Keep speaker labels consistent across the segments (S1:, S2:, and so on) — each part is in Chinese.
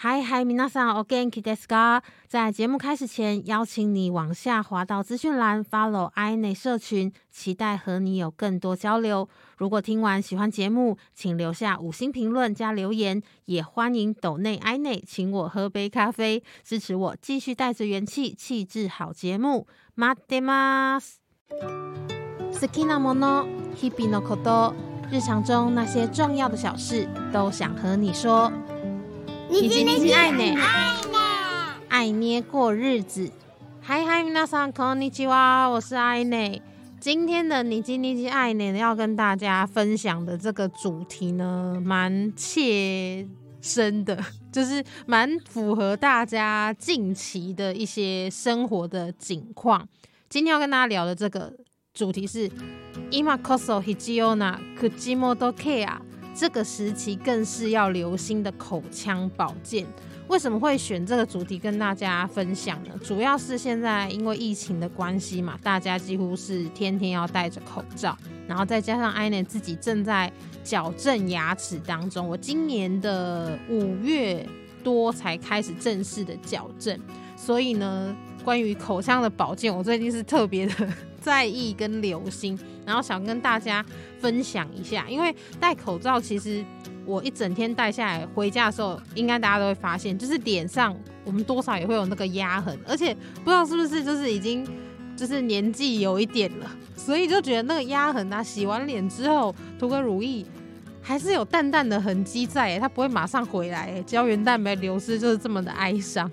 S1: 嗨嗨，皆さんお元気ですか？在节目开始前，邀请你往下滑到资讯栏，follow i 内社群，期待和你有更多交流。如果听完喜欢节目，请留下五星评论加留言，也欢迎抖内 i 内请我喝杯咖啡，支持我继续带着元气，气质好节目。待ってます。好きなもの、日々のこと、日常中那些重要的小事，都想和你说。
S2: 你今天是爱呢，
S1: 爱捏过日子。嗨嗨，皆さんこんにちは，我是爱内。今天的你今天是爱呢，要跟大家分享的这个主题呢，蛮切身的，就是蛮符合大家近期的一些生活的景况。今天要跟大家聊的这个主题是今こそ必要な口元ケア。 这个时期更是要留心的口腔保健。为什么会选这个主题跟大家分享呢？主要是现在因为疫情的关系嘛，大家几乎是天天要戴着口罩，然后再加上 i n 自己正在矫正牙齿当中。我今年的五月多才开始正式的矫正，所以呢，关于口腔的保健，我最近是特别的。在意跟留心，然后想跟大家分享一下，因为戴口罩其实我一整天戴下来，回家的时候应该大家都会发现，就是脸上我们多少也会有那个压痕，而且不知道是不是就是已经就是年纪有一点了，所以就觉得那个压痕啊，洗完脸之后涂个乳液，还是有淡淡的痕迹在，它不会马上回来，胶原蛋白流失就是这么的哀伤，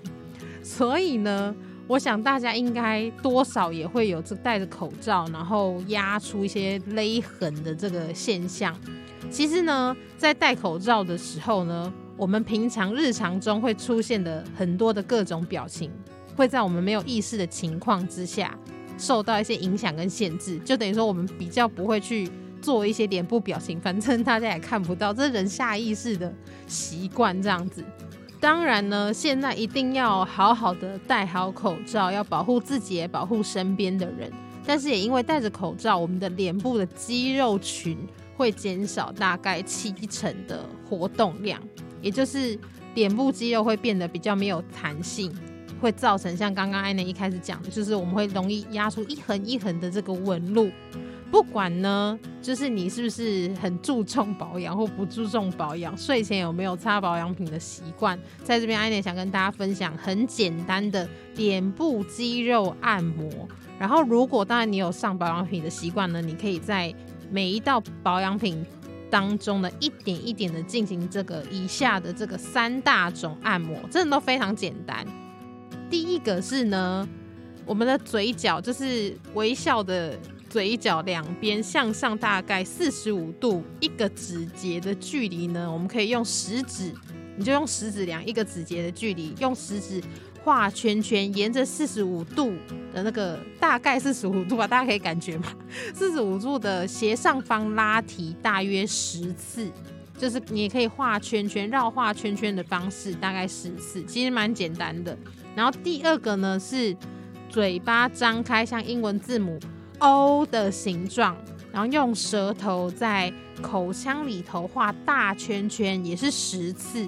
S1: 所以呢。我想大家应该多少也会有这戴着口罩，然后压出一些勒痕的这个现象。其实呢，在戴口罩的时候呢，我们平常日常中会出现的很多的各种表情，会在我们没有意识的情况之下受到一些影响跟限制。就等于说，我们比较不会去做一些脸部表情，反正大家也看不到，这是人下意识的习惯这样子。当然呢，现在一定要好好的戴好口罩，要保护自己，也保护身边的人。但是也因为戴着口罩，我们的脸部的肌肉群会减少大概七成的活动量，也就是脸部肌肉会变得比较没有弹性，会造成像刚刚艾内一开始讲的，就是我们会容易压出一横一横的这个纹路。不管呢，就是你是不是很注重保养或不注重保养，睡前有没有擦保养品的习惯，在这边艾莲想跟大家分享很简单的脸部肌肉按摩。然后，如果当然你有上保养品的习惯呢，你可以在每一道保养品当中呢，一点一点的进行这个以下的这个三大种按摩，真的都非常简单。第一个是呢，我们的嘴角就是微笑的。嘴角两边向上大概四十五度一个指节的距离呢，我们可以用食指，你就用食指量一个指节的距离，用食指画圈圈，沿着四十五度的那个大概四十五度吧，大家可以感觉吗？四十五度的斜上方拉提大约十次，就是你也可以画圈圈，绕画圈圈的方式大概十次，其实蛮简单的。然后第二个呢是嘴巴张开，像英文字母。O 的形状，然后用舌头在口腔里头画大圈圈，也是十次。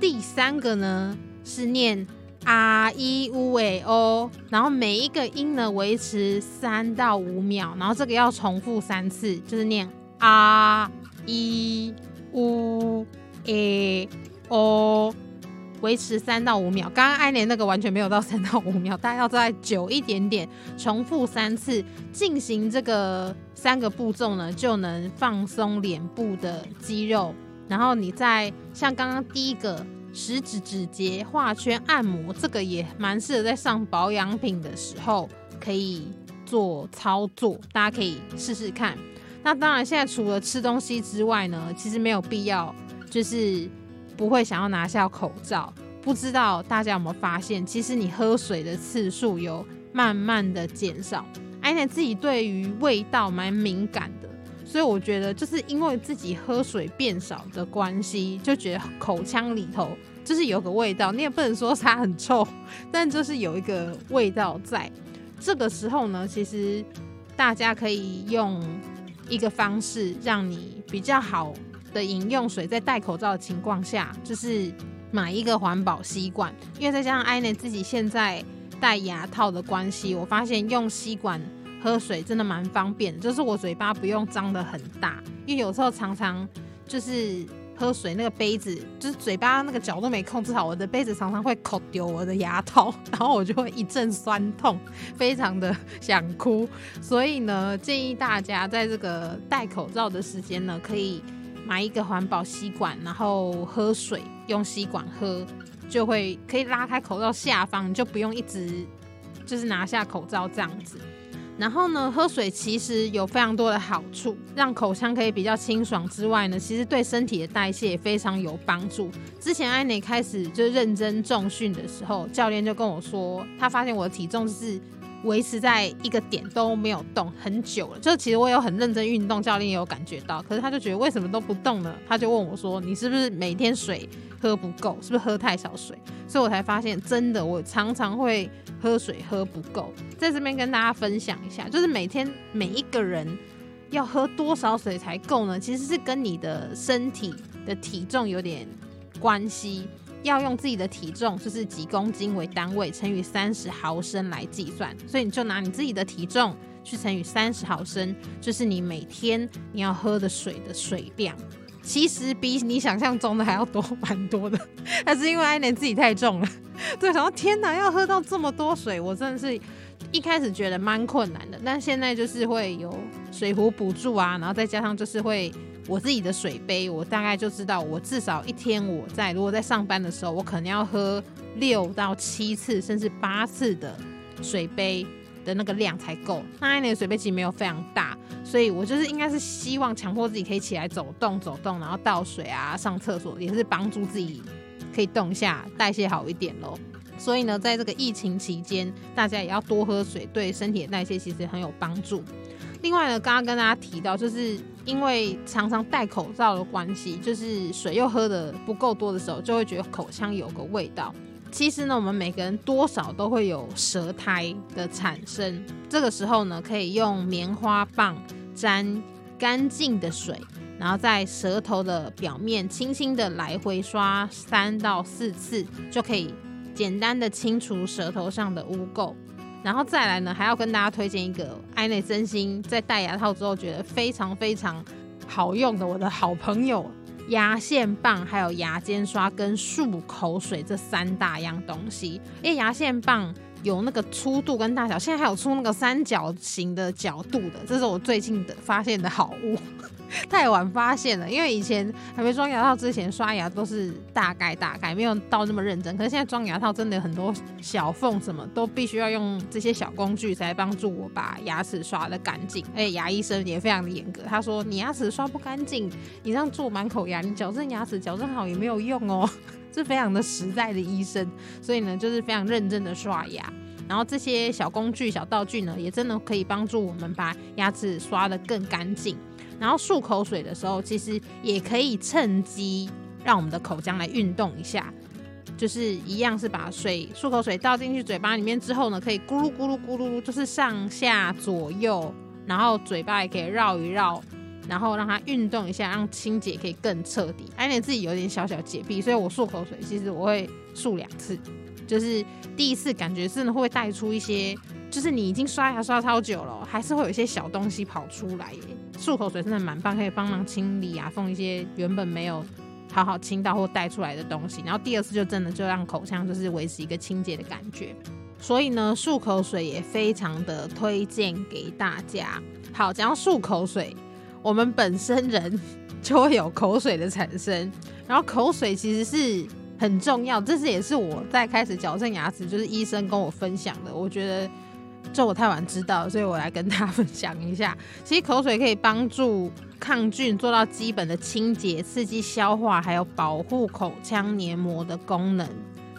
S1: 第三个呢是念 R E U A O，然后每一个音呢维持三到五秒，然后这个要重复三次，就是念 R E U A O。维持三到五秒，刚刚艾莲那个完全没有到三到五秒，大家要再久一点点，重复三次进行这个三个步骤呢，就能放松脸部的肌肉。然后你再像刚刚第一个食指指节画圈按摩，这个也蛮适合在上保养品的时候可以做操作，大家可以试试看。那当然，现在除了吃东西之外呢，其实没有必要就是。不会想要拿下口罩，不知道大家有没有发现，其实你喝水的次数有慢慢的减少。而且自己对于味道蛮敏感的，所以我觉得就是因为自己喝水变少的关系，就觉得口腔里头就是有个味道，你也不能说它很臭，但就是有一个味道在。这个时候呢，其实大家可以用一个方式让你比较好。的饮用水在戴口罩的情况下，就是买一个环保吸管，因为再加上艾内自己现在戴牙套的关系，我发现用吸管喝水真的蛮方便，就是我嘴巴不用张得很大，因为有时候常常就是喝水那个杯子，就是嘴巴那个角度没控制好，我的杯子常常会口丢我的牙套，然后我就会一阵酸痛，非常的想哭。所以呢，建议大家在这个戴口罩的时间呢，可以。买一个环保吸管，然后喝水用吸管喝，就会可以拉开口罩下方，就不用一直就是拿下口罩这样子。然后呢，喝水其实有非常多的好处，让口腔可以比较清爽之外呢，其实对身体的代谢也非常有帮助。之前艾内开始就认真重训的时候，教练就跟我说，他发现我的体重是。维持在一个点都没有动很久了，就其实我有很认真运动，教练也有感觉到，可是他就觉得为什么都不动呢？他就问我说：“你是不是每天水喝不够？是不是喝太少水？”所以我才发现，真的我常常会喝水喝不够。在这边跟大家分享一下，就是每天每一个人要喝多少水才够呢？其实是跟你的身体的体重有点关系。要用自己的体重，就是几公斤为单位，乘以三十毫升来计算。所以你就拿你自己的体重去乘以三十毫升，就是你每天你要喝的水的水量。其实比你想象中的还要多，蛮多的。但是因为艾莲自己太重了，对，然后天哪，要喝到这么多水，我真的是一开始觉得蛮困难的。但现在就是会有水壶补助啊，然后再加上就是会。我自己的水杯，我大概就知道，我至少一天我在如果在上班的时候，我可能要喝六到七次，甚至八次的水杯的那个量才够。那一年水杯其实没有非常大，所以我就是应该是希望强迫自己可以起来走动走动，然后倒水啊、上厕所，也是帮助自己可以动一下，代谢好一点喽。所以呢，在这个疫情期间，大家也要多喝水，对身体的代谢其实很有帮助。另外呢，刚刚跟大家提到，就是因为常常戴口罩的关系，就是水又喝的不够多的时候，就会觉得口腔有个味道。其实呢，我们每个人多少都会有舌苔的产生，这个时候呢，可以用棉花棒沾干净的水，然后在舌头的表面轻轻的来回刷三到四次，就可以简单的清除舌头上的污垢。然后再来呢，还要跟大家推荐一个艾内真心在戴牙套之后觉得非常非常好用的我的好朋友牙线棒，还有牙尖刷跟漱口水这三大样东西。因为牙线棒有那个粗度跟大小，现在还有出那个三角形的角度的，这是我最近的发现的好物。太晚发现了，因为以前还没装牙套之前刷牙都是大概大概，没有到那么认真。可是现在装牙套真的很多小缝，什么都必须要用这些小工具才帮助我把牙齿刷的干净。而且牙医生也非常的严格，他说你牙齿刷不干净，你这样做满口牙，你矫正牙齿矫正好也没有用哦，是非常的实在的医生。所以呢，就是非常认真的刷牙。然后这些小工具、小道具呢，也真的可以帮助我们把牙齿刷的更干净。然后漱口水的时候，其实也可以趁机让我们的口腔来运动一下，就是一样是把水漱口水倒进去嘴巴里面之后呢，可以咕噜咕噜咕噜，就是上下左右，然后嘴巴也可以绕一绕，然后让它运动一下，让清洁可以更彻底。而且自己有点小小洁癖，所以我漱口水其实我会漱两次，就是第一次感觉真的会带出一些。就是你已经刷牙刷超久了，还是会有一些小东西跑出来耶。漱口水真的蛮棒，可以帮忙清理牙缝一些原本没有好好清到或带出来的东西。然后第二次就真的就让口腔就是维持一个清洁的感觉。所以呢，漱口水也非常的推荐给大家。好，讲到漱口水，我们本身人就会有口水的产生，然后口水其实是很重要。这是也是我在开始矫正牙齿，就是医生跟我分享的。我觉得。这我太晚知道，所以我来跟大家分享一下。其实口水可以帮助抗菌，做到基本的清洁、刺激消化，还有保护口腔黏膜的功能。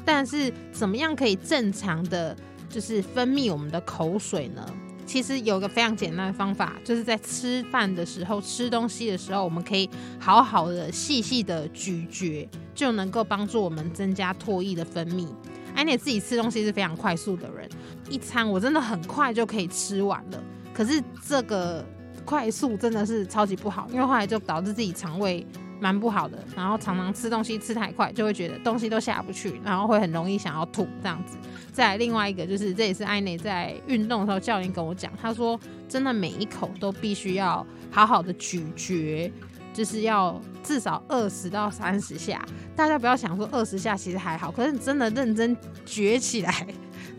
S1: 但是怎么样可以正常的就是分泌我们的口水呢？其实有个非常简单的方法，就是在吃饭的时候、吃东西的时候，我们可以好好的、细细的咀嚼，就能够帮助我们增加唾液的分泌。安妮自己吃东西是非常快速的人，一餐我真的很快就可以吃完了。可是这个快速真的是超级不好，因为后来就导致自己肠胃蛮不好的。然后常常吃东西吃太快，就会觉得东西都下不去，然后会很容易想要吐这样子。再另外一个就是，这也是艾内在运动的时候教练跟我讲，他说真的每一口都必须要好好的咀嚼，就是要至少二十到三十下。大家不要想说二十下其实还好，可是你真的认真嚼起来。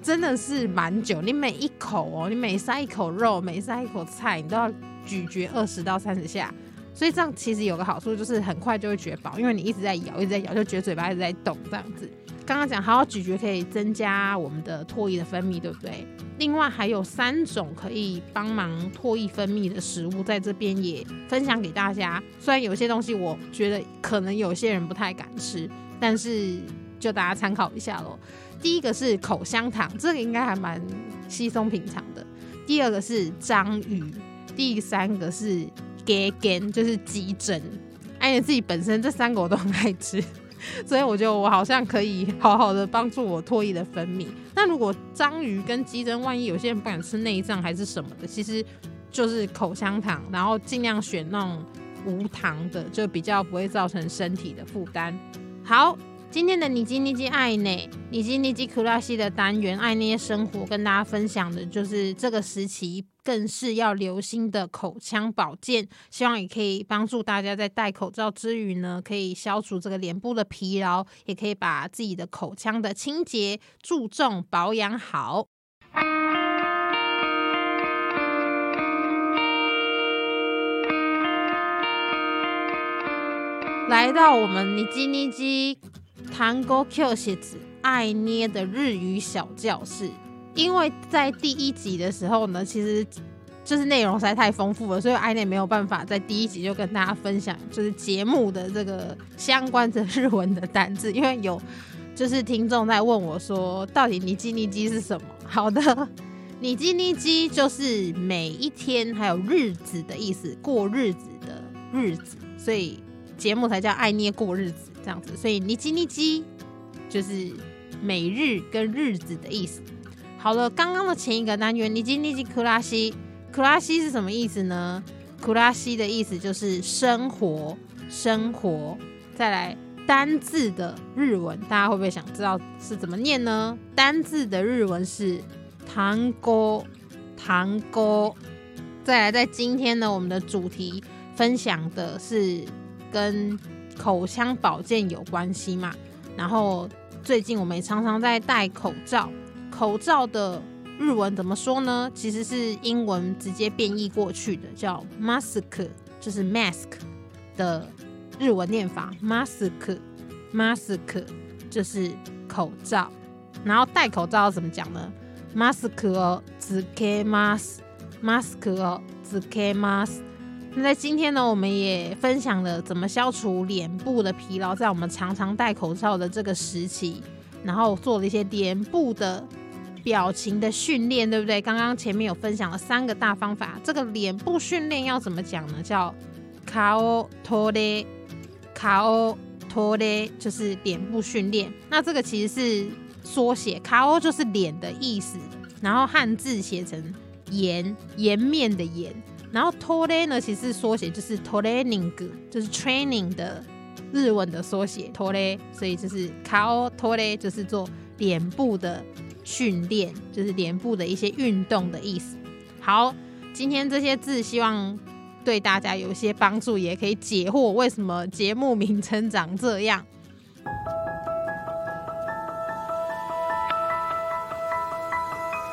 S1: 真的是蛮久，你每一口哦，你每塞一口肉，每塞一口菜，你都要咀嚼二十到三十下。所以这样其实有个好处，就是很快就会嚼饱，因为你一直在咬，一直在咬，就觉得嘴巴一直在动这样子。刚刚讲好好咀嚼可以增加我们的唾液的分泌，对不对？另外还有三种可以帮忙唾液分泌的食物，在这边也分享给大家。虽然有些东西我觉得可能有些人不太敢吃，但是就大家参考一下喽。第一个是口香糖，这个应该还蛮稀松平常的。第二个是章鱼，第三个是 g a g a n 就是鸡胗。哎，你自己本身这三个我都很爱吃，所以我觉得我好像可以好好的帮助我唾液的分泌。那如果章鱼跟鸡胗，万一有些人不敢吃内脏还是什么的，其实就是口香糖，然后尽量选那种无糖的，就比较不会造成身体的负担。好。今天的你基尼基爱呢，你基尼基库拉西的单元爱捏生活，跟大家分享的就是这个时期更是要留心的口腔保健，希望也可以帮助大家在戴口罩之余呢，可以消除这个脸部的疲劳，也可以把自己的口腔的清洁注重保养好。来到我们尼基尼基。韩国 Q 写子爱捏的日语小教室，因为在第一集的时候呢，其实就是内容实在太丰富了，所以爱捏没有办法在第一集就跟大家分享，就是节目的这个相关的日文的单字，因为有就是听众在问我说，到底你基尼基是什么？好的，你基尼基就是每一天还有日子的意思，过日子的日子，所以节目才叫爱捏过日子。这样子，所以尼基尼基就是每日跟日子的意思。好了，刚刚的前一个单元尼基尼基克拉西，克拉西是什么意思呢？克拉西的意思就是生活，生活。再来单字的日文，大家会不会想知道是怎么念呢？单字的日文是糖果，糖果。再来，在今天呢，我们的主题分享的是跟。口腔保健有关系嘛？然后最近我们也常常在戴口罩，口罩的日文怎么说呢？其实是英文直接变异过去的，叫 mask，就是 mask 的日文念法，mask，mask 就是口罩。然后戴口罩怎么讲呢？mask 哦，只 k mask，mask 哦，只 k mask。那在今天呢，我们也分享了怎么消除脸部的疲劳，在我们常常戴口罩的这个时期，然后做了一些脸部的表情的训练，对不对？刚刚前面有分享了三个大方法，这个脸部训练要怎么讲呢？叫卡欧托勒，卡欧托勒就是脸部训练。那这个其实是缩写，卡欧就是脸的意思，然后汉字写成颜，颜面的颜。然后 tole 呢，其实缩写就是 training，就是 training 的日文的缩写 tole，所以就是 kao tole，就是做脸部的训练，就是脸部的一些运动的意思。好，今天这些字希望对大家有一些帮助，也可以解惑为什么节目名称长这样。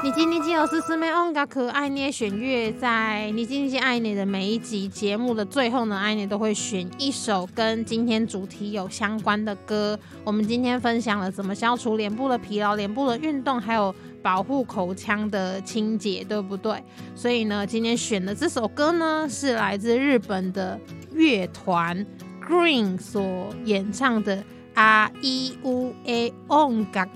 S1: 你今你今有是师妹哦，噶可爱捏选乐，在你今你今爱你的每一集节目的最后呢，爱你都会选一首跟今天主题有相关的歌。我们今天分享了怎么消除脸部的疲劳、脸部的运动，还有保护口腔的清洁，对不对？所以呢，今天选的这首歌呢，是来自日本的乐团 Green 所演唱的《あいうえ音楽》。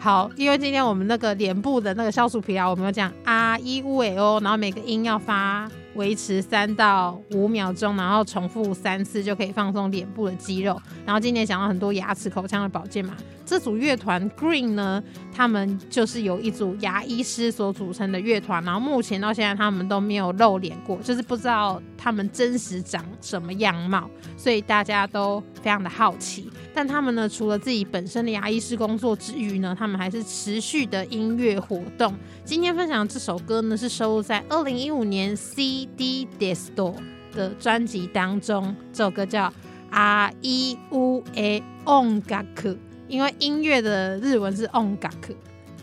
S1: 好，因为今天我们那个脸部的那个消除疲劳，我们要讲啊一乌诶哦，然后每个音要发维持三到五秒钟，然后重复三次就可以放松脸部的肌肉。然后今年讲到很多牙齿、口腔的保健嘛，这组乐团 Green 呢，他们就是由一组牙医师所组成的乐团。然后目前到现在他们都没有露脸过，就是不知道他们真实长什么样貌，所以大家都非常的好奇。但他们呢，除了自己本身的牙医师工作之余呢，他们还是持续的音乐活动。今天分享这首歌呢，是收录在二零一五年 CD Disco 的专辑当中。这首歌叫《阿伊乌诶音楽》，因为音乐的日文是音楽，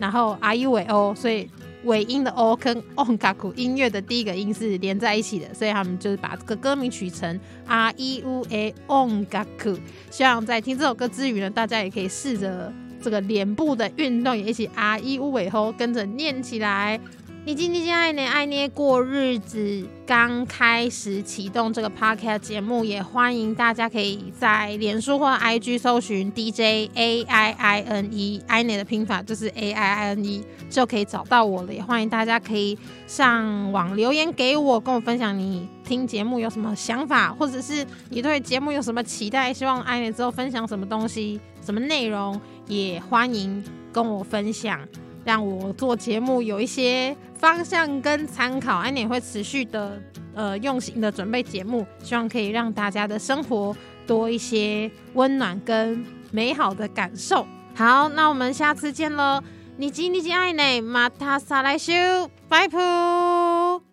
S1: 然后阿伊尾欧，所以尾音的 o 跟音楽音乐的第一个音是连在一起的，所以他们就是把这个歌名取成《R E U A On k a k u》。希望在听这首歌之余呢，大家也可以试着。这个脸部的运动也一起 R E U 尾后跟着念起来。你今天爱捏爱捏过日子，刚开始启动这个 podcast 节目，也欢迎大家可以在脸书或 IG 搜寻 DJ A I I N E，爱捏的拼法就是 A I I N E，就可以找到我了。也欢迎大家可以上网留言给我，跟我分享你听节目有什么想法，或者是你对节目有什么期待，希望爱捏之后分享什么东西、什么内容，也欢迎跟我分享。让我做节目有一些方向跟参考，安妮会持续的呃用心的准备节目，希望可以让大家的生活多一些温暖跟美好的感受。好，那我们下次见喽！你记你记爱你，马塔萨来修，拜拜。